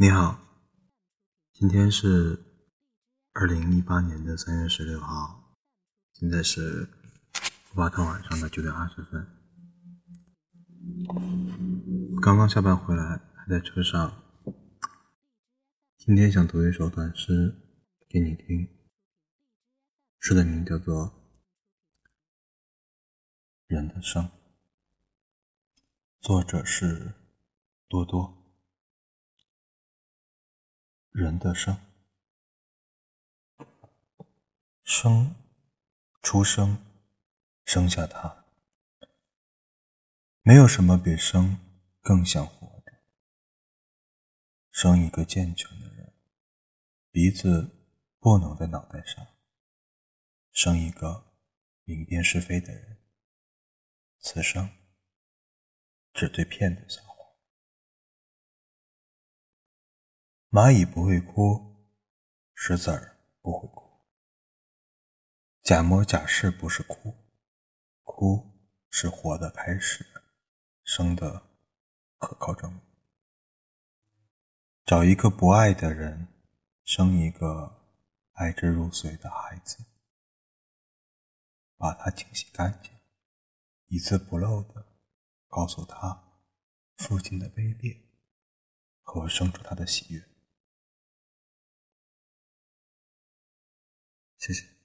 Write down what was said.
你好，今天是二零一八年的三月十六号，现在是八趟晚上的九点二十分。刚刚下班回来，还在车上。今天想读一首短诗给你听，诗的名叫做《人的生》，作者是多多。人的生，生，出生，生下他，没有什么比生更像活着。生一个健全的人，鼻子不能在脑袋上；生一个明辨是非的人，此生只对骗子撒蚂蚁不会哭，石子儿不会哭。假模假式不是哭，哭是活的开始，生的可靠证明。找一个不爱的人，生一个爱之如髓的孩子，把它清洗干净，一字不漏的告诉他父亲的卑劣和生出他的喜悦。谢谢。